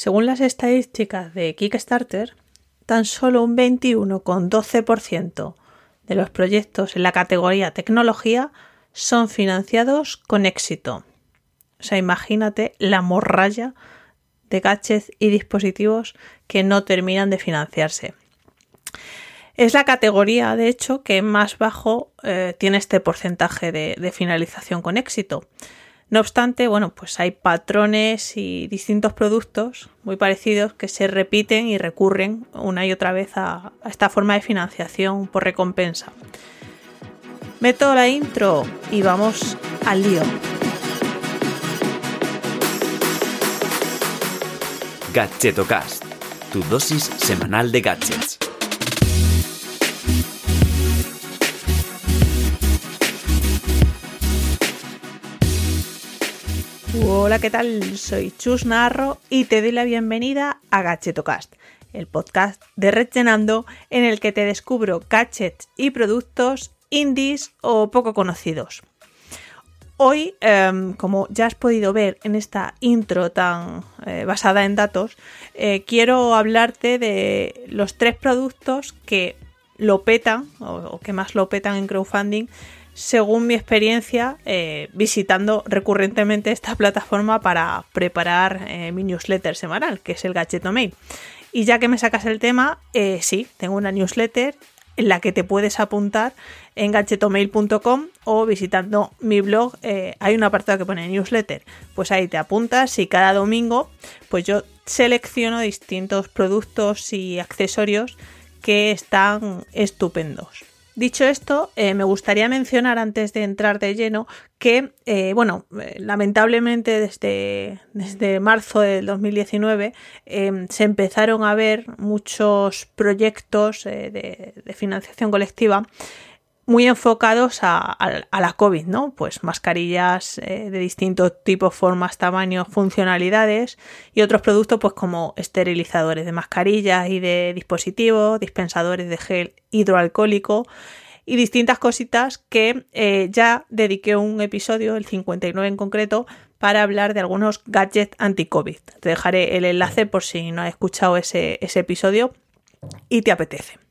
Según las estadísticas de Kickstarter, tan solo un 21,12% de los proyectos en la categoría tecnología son financiados con éxito. O sea, imagínate la morralla de gadgets y dispositivos que no terminan de financiarse. Es la categoría, de hecho, que más bajo eh, tiene este porcentaje de, finalización con éxito. No obstante, bueno, pues hay patrones y distintos productos muy parecidos que se repiten y recurren una y otra vez a, esta forma de financiación por recompensa. Meto la intro y vamos al lío. Gadgetocast, tu dosis semanal de gadgets. Hola, ¿qué tal? Soy Chus Narro y te doy la bienvenida a Gadgetocast, el podcast de Red en el que te descubro gadgets y productos indies o poco conocidos. Hoy, em, como ya has podido ver en esta intro tan eh, basada en datos, eh, quiero hablarte de los tres productos que lo petan o, que más lo petan en crowdfunding según mi experiencia eh, visitando recurrentemente esta plataforma para preparar mi newsletter semanal, que es el Gadget Mail. Y ya que me sacas el tema, sí, tengo una newsletter en la que te puedes apuntar en gadgetomail.com o visitando mi blog. Eh, hay un apartado que pone newsletter. Pues ahí te apuntas y cada domingo pues yo selecciono distintos productos y accesorios que están estupendos. Dicho esto, eh, me gustaría mencionar antes de entrar de lleno que, eh, bueno, eh, lamentablemente desde, desde, marzo del 2019 se empezaron a ver muchos proyectos de, financiación colectiva muy enfocados a, la COVID, ¿no? Pues mascarillas de distintos tipos, formas, tamaños, funcionalidades y otros productos pues como esterilizadores de mascarillas y de dispositivos, dispensadores de gel hidroalcohólico y distintas cositas que eh, ya dediqué un episodio, el 59 en concreto, para hablar de algunos gadgets anti-COVID. Te dejaré el enlace por si no has escuchado ese episodio y te apetece.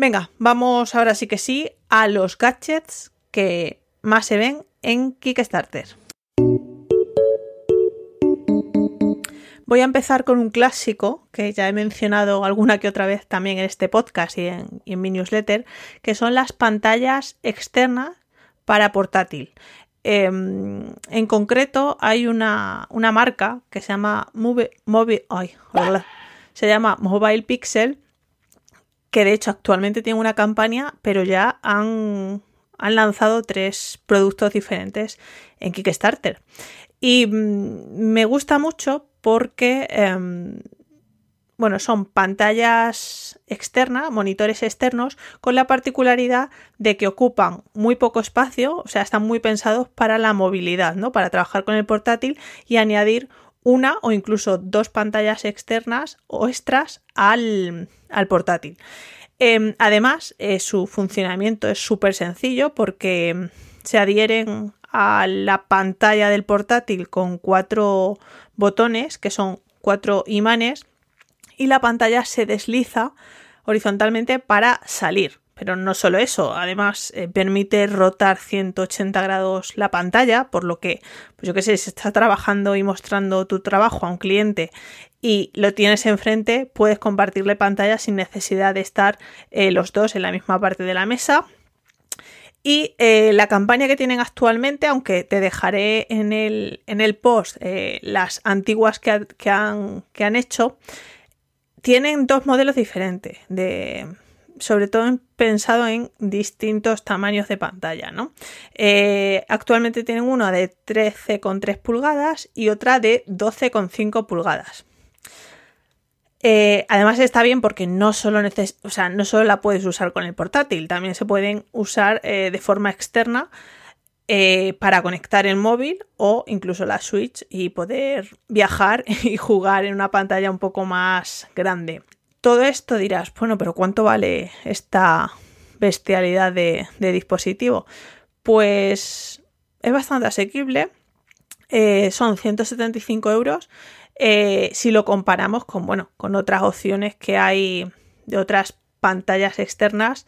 Venga, vamos ahora sí que sí a los gadgets que más se ven en Kickstarter. Voy a empezar con un clásico que ya he mencionado alguna que otra vez también en este podcast y en, mi newsletter, que son las pantallas externas para portátil. Em, en concreto hay una, marca que se llama se llama Mobile Pixel que de hecho actualmente tiene una campaña, pero ya han, lanzado tres productos diferentes en Kickstarter. Y mm, me gusta mucho porque, em, bueno, son pantallas externas, monitores externos, con la particularidad de que ocupan muy poco espacio, o sea, están muy pensados para la movilidad, ¿no? Para trabajar con el portátil y añadir una o incluso dos pantallas externas o extras al, portátil. Em, además, eh, su funcionamiento es súper sencillo porque se adhieren a la pantalla del portátil con cuatro botones que son cuatro imanes y la pantalla se desliza horizontalmente para salir. Pero no solo eso, además eh, permite rotar 180 grados la pantalla, por lo que, pues yo qué sé, si estás trabajando y mostrando tu trabajo a un cliente y lo tienes enfrente, puedes compartirle pantalla sin necesidad de estar eh, los dos en la misma parte de la mesa. Y eh, la campaña que tienen actualmente, aunque te dejaré en el, en el post las antiguas que, que, han, que han hecho, tienen dos modelos diferentes de sobre todo pensado en distintos tamaños de pantalla. ¿no? Eh, actualmente tienen una de 13,3 pulgadas y otra de 12,5 pulgadas. Eh, además está bien porque no solo, o sea, no solo la puedes usar con el portátil, también se pueden usar eh, de forma externa para conectar el móvil o incluso la Switch y poder viajar y jugar en una pantalla un poco más grande. Todo esto dirás, bueno, pero ¿cuánto vale esta bestialidad de, dispositivo? Pues es bastante asequible, eh, son 175 euros. eh, si lo comparamos con, bueno, con otras opciones que hay de otras pantallas externas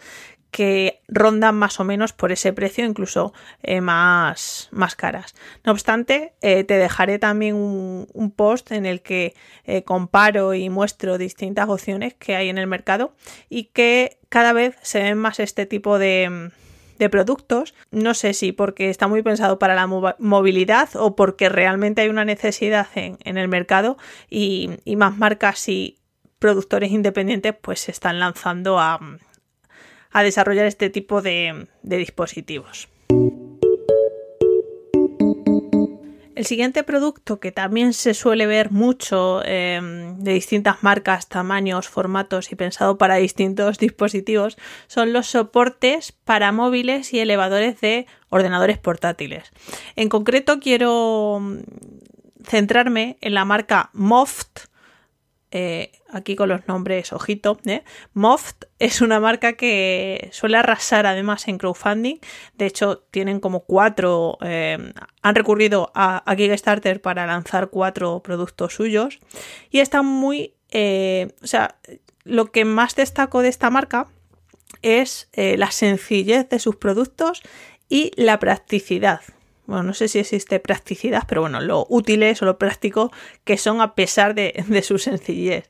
que rondan más o menos por ese precio, incluso eh, más, más, caras. No obstante, eh, te dejaré también un, post en el que eh, comparo y muestro distintas opciones que hay en el mercado y que cada vez se ven más este tipo de, productos. No sé si porque está muy pensado para la movilidad o porque realmente hay una necesidad en, el mercado y, y más marcas y productores independientes pues se están lanzando a, a desarrollar este tipo de, dispositivos. El siguiente producto que también se suele ver mucho em, de distintas marcas, tamaños, formatos y pensado para distintos dispositivos son los soportes para móviles y elevadores de ordenadores portátiles. En concreto quiero mm, centrarme en la marca Moft eh, aquí con los nombres, ojito, ¿eh? Moft es una marca que suele arrasar además en crowdfunding. De hecho, tienen como cuatro, eh, han recurrido a, Kickstarter para lanzar cuatro productos suyos y están muy, o sea, lo que más destaco de esta marca es la sencillez de sus productos y la practicidad bueno, no sé si existe practicidad, pero bueno, lo útiles o lo práctico que son a pesar de, su sencillez.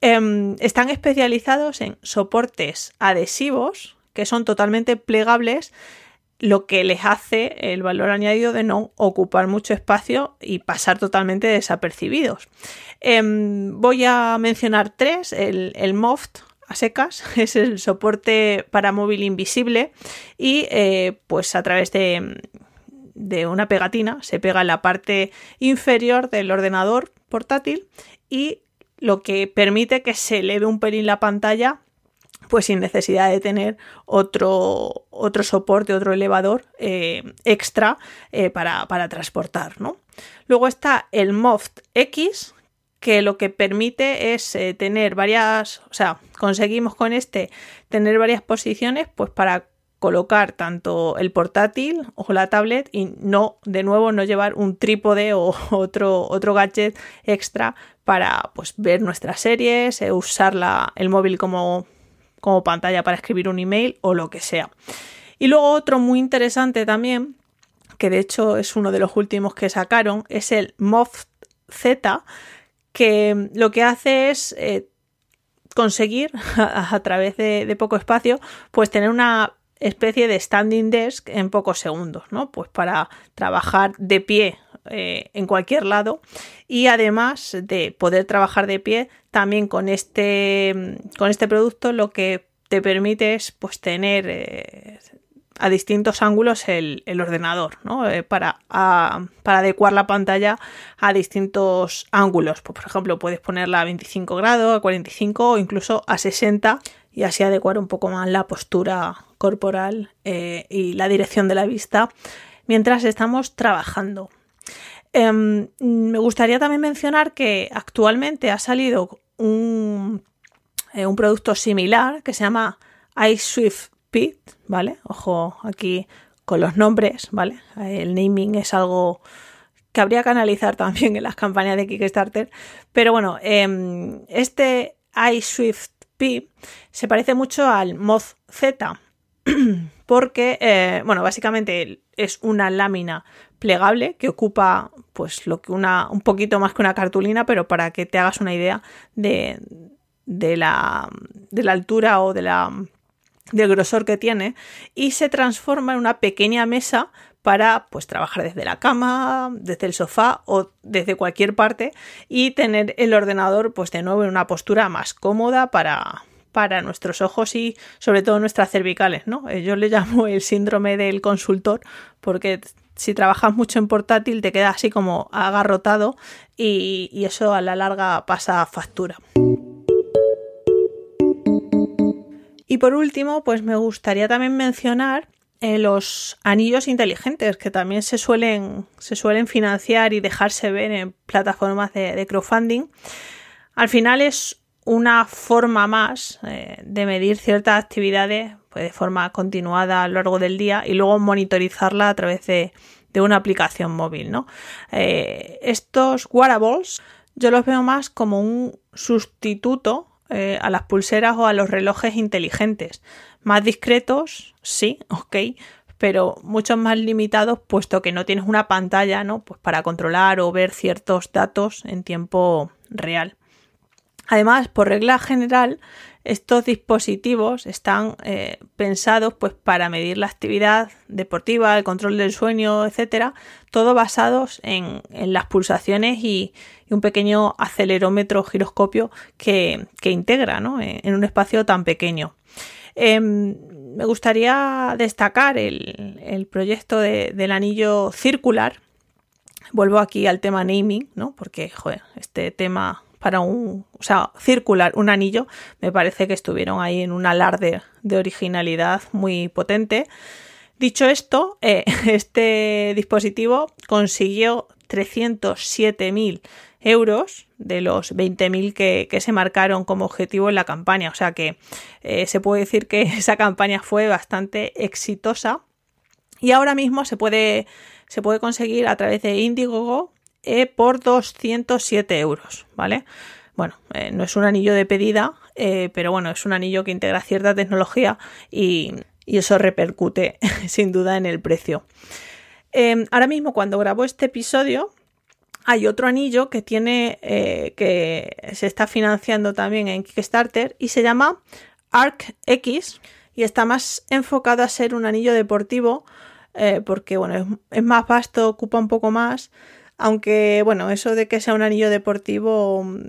Em, están especializados en soportes adhesivos que son totalmente plegables, lo que les hace el valor añadido de no ocupar mucho espacio y pasar totalmente desapercibidos. Em, voy a mencionar tres, el, el Moft, a secas, es el soporte para móvil invisible y eh, pues a través de, de una pegatina, se pega en la parte inferior del ordenador portátil y lo que permite que se eleve un pelín la pantalla pues sin necesidad de tener otro, otro soporte, otro elevador eh, extra eh, para, transportar. ¿no? Luego está el Moft X, que lo que permite es eh, tener varias, o sea, conseguimos con este tener varias posiciones pues para colocar tanto el portátil o la tablet y no, de nuevo, no llevar un trípode o otro, otro gadget extra para pues, ver nuestras series, eh, usar el móvil como, como pantalla para escribir un email o lo que sea. Y luego otro muy interesante también, que de hecho es uno de los últimos que sacaron, es el Moft Z, que lo que hace es eh, conseguir a, través de, poco espacio, pues tener una especie de standing desk en pocos segundos, ¿no? Pues para trabajar de pie eh, en cualquier lado y además de poder trabajar de pie también con este, con este producto lo que te permite es pues tener eh, a distintos ángulos el, ordenador, ¿no? Eh, para, para, adecuar la pantalla a distintos ángulos. Pues, por ejemplo, puedes ponerla a 25 grados, a 45 o incluso a 60 y así adecuar un poco más la postura corporal eh, y la dirección de la vista mientras estamos trabajando. Em, me gustaría también mencionar que actualmente ha salido un, eh, un producto similar que se llama iSwift Pit, ¿vale? Ojo aquí con los nombres, ¿vale? El naming es algo que habría que analizar también en las campañas de Kickstarter. Pero bueno, em, este iSwift P se parece mucho al Moz Z porque, eh, bueno, básicamente es una lámina plegable que ocupa pues lo que una un poquito más que una cartulina, pero para que te hagas una idea de, de, la, de la altura o de la del grosor que tiene y se transforma en una pequeña mesa para pues trabajar desde la cama, desde el sofá o desde cualquier parte y tener el ordenador pues de nuevo en una postura más cómoda para, para nuestros ojos y sobre todo nuestras cervicales, ¿no? Eh, yo le llamo el síndrome del consultor porque si trabajas mucho en portátil te queda así como agarrotado y, y eso a la larga pasa factura. Y por último, pues me gustaría también mencionar eh, los anillos inteligentes que también se suelen, se suelen financiar y dejarse ver en plataformas de, crowdfunding. Al final es una forma más eh, de medir ciertas actividades pues, de forma continuada a lo largo del día y luego monitorizarla a través de, una aplicación móvil. ¿no? Eh, estos wearables yo los veo más como un sustituto eh, a las pulseras o a los relojes inteligentes. Más discretos, sí, ok, pero mucho más limitados puesto que no tienes una pantalla ¿no? pues para controlar o ver ciertos datos en tiempo real. Además, por regla general, estos dispositivos están eh, pensados pues, para medir la actividad deportiva, el control del sueño, etcétera, todo basados en, las pulsaciones y, un pequeño acelerómetro giroscopio que, integra en, un espacio tan pequeño. Em, me gustaría destacar el, proyecto del anillo circular. Vuelvo aquí al tema naming, ¿no? Porque, joder, este tema para un, o sea, circular, un anillo, me parece que estuvieron ahí en un alarde de originalidad muy potente. Dicho esto, eh, este dispositivo consiguió 307.000 euros de los 20.000 que, que, se marcaron como objetivo en la campaña. O sea que eh, se puede decir que esa campaña fue bastante exitosa. Y ahora mismo se puede, se puede conseguir a través de Indiegogo e por 207 euros, ¿vale? Bueno, eh, no es un anillo de pedida, eh, pero bueno, es un anillo que integra cierta tecnología y, eso repercute sin duda en el precio. Em, ahora mismo, cuando grabo este episodio, hay otro anillo que tiene eh, que se está financiando también en Kickstarter y se llama Arc X y está más enfocado a ser un anillo deportivo porque bueno es, más vasto, ocupa un poco más aunque, bueno, eso de que sea un anillo deportivo mm,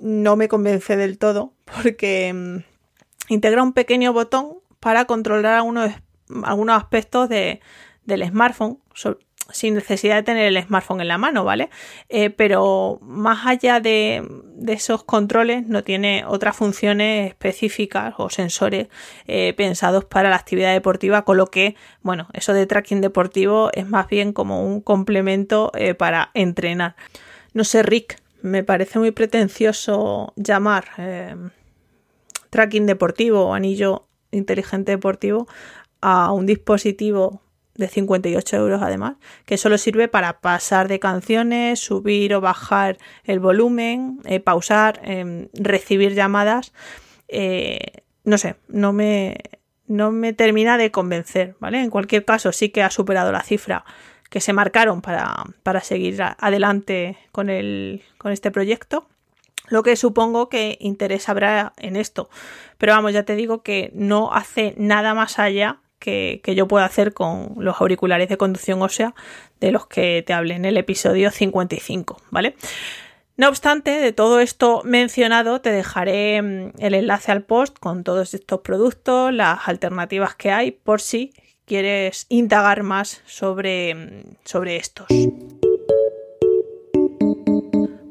no me convence del todo, porque mm, integra un pequeño botón para controlar algunos, aspectos de, del smartphone, sin necesidad de tener el smartphone en la mano, ¿vale? Eh, pero más allá de, esos controles no tiene otras funciones específicas o sensores eh, pensados para la actividad deportiva, con lo que, bueno, eso de tracking deportivo es más bien como un complemento eh, para entrenar. No sé, Rick, me parece muy pretencioso llamar tracking deportivo o anillo inteligente deportivo a un dispositivo de 58 euros además, que solo sirve para pasar de canciones, subir o bajar el volumen, eh, pausar, em, recibir llamadas. Eh, no sé, no me, no me termina de convencer, ¿vale? En cualquier caso, sí que ha superado la cifra que se marcaron para, para seguir adelante con, el, con este proyecto. Lo que supongo que interés habrá en esto. Pero vamos, ya te digo que no hace nada más allá que, yo puedo hacer con los auriculares de conducción ósea de los que te hablé en el episodio 55, ¿vale? No obstante, de todo esto mencionado, te dejaré mm, el enlace al post con todos estos productos, las alternativas que hay, por si quieres indagar más sobre, mm, sobre estos.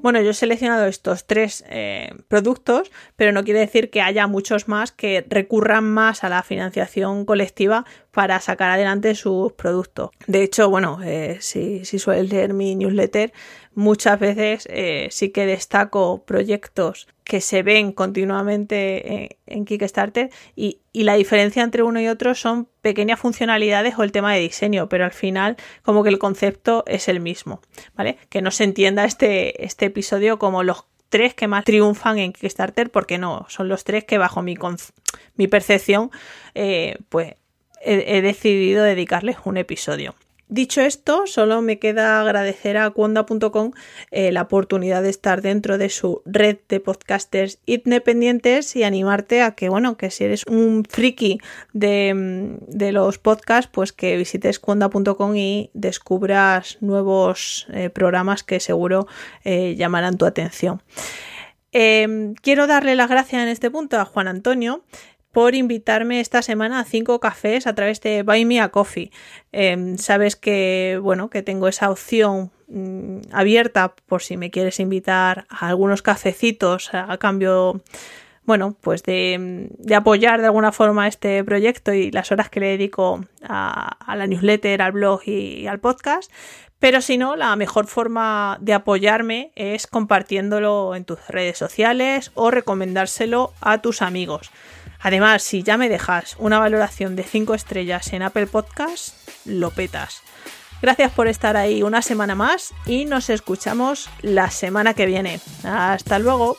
Bueno, yo he seleccionado estos tres eh, productos, pero no quiere decir que haya muchos más que recurran más a la financiación colectiva para sacar adelante sus productos. De hecho, bueno, eh, si, si sueles leer mi newsletter, muchas veces eh, sí que destaco proyectos que se ven continuamente en, Kickstarter y, la diferencia entre uno y otro son pequeñas funcionalidades o el tema de diseño, pero al final como que el concepto es el mismo, ¿vale? Que no se entienda este, este episodio como los tres que más triunfan en Kickstarter, porque no, son los tres que bajo mi, mi percepción, eh, pues he, decidido dedicarles un episodio. Dicho esto, solo me queda agradecer a Cuonda.com eh, la oportunidad de estar dentro de su red de podcasters independientes y animarte a que, bueno, que si eres un friki de, los podcasts, pues que visites Cuonda.com y descubras nuevos eh, programas que seguro eh, llamarán tu atención. quiero darle las gracias en este punto a Juan Antonio, por invitarme esta semana a cinco cafés a través de Buy Me a Coffee. Em, sabes que, bueno, que tengo esa opción mm, abierta por si me quieres invitar a algunos cafecitos a, cambio, bueno, pues de, apoyar de alguna forma este proyecto y las horas que le dedico a, la newsletter, al blog y al podcast. Pero si no, la mejor forma de apoyarme es compartiéndolo en tus redes sociales o recomendárselo a tus amigos. Además, si ya me dejas una valoración de 5 estrellas en Apple Podcast, lo petas. Gracias por estar ahí una semana más y nos escuchamos la semana que viene. Hasta luego.